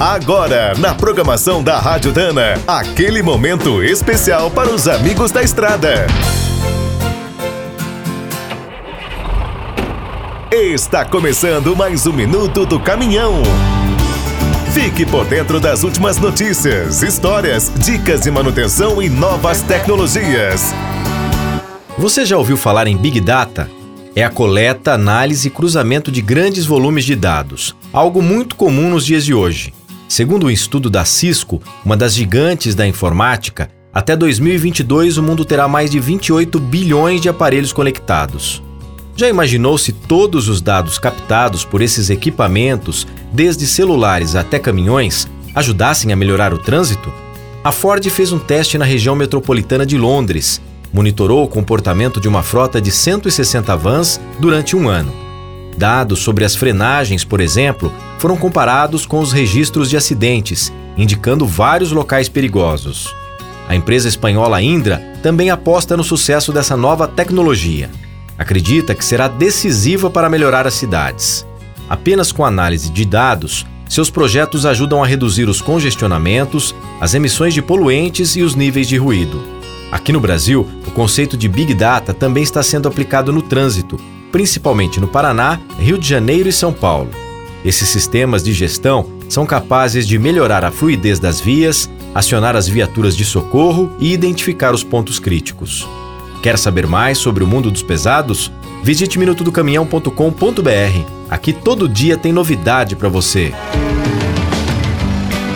Agora, na programação da Rádio Dana, aquele momento especial para os amigos da estrada. Está começando mais um minuto do caminhão. Fique por dentro das últimas notícias, histórias, dicas de manutenção e novas tecnologias. Você já ouviu falar em Big Data? É a coleta, análise e cruzamento de grandes volumes de dados, algo muito comum nos dias de hoje. Segundo um estudo da Cisco, uma das gigantes da informática, até 2022 o mundo terá mais de 28 bilhões de aparelhos conectados. Já imaginou se todos os dados captados por esses equipamentos, desde celulares até caminhões, ajudassem a melhorar o trânsito? A Ford fez um teste na região metropolitana de Londres, monitorou o comportamento de uma frota de 160 vans durante um ano. Dados sobre as frenagens, por exemplo, foram comparados com os registros de acidentes, indicando vários locais perigosos. A empresa espanhola Indra também aposta no sucesso dessa nova tecnologia. Acredita que será decisiva para melhorar as cidades. Apenas com análise de dados, seus projetos ajudam a reduzir os congestionamentos, as emissões de poluentes e os níveis de ruído. Aqui no Brasil, o conceito de Big Data também está sendo aplicado no trânsito, principalmente no Paraná, Rio de Janeiro e São Paulo. Esses sistemas de gestão são capazes de melhorar a fluidez das vias, acionar as viaturas de socorro e identificar os pontos críticos. Quer saber mais sobre o mundo dos pesados? Visite minutodocaminhão.com.br. Aqui todo dia tem novidade para você.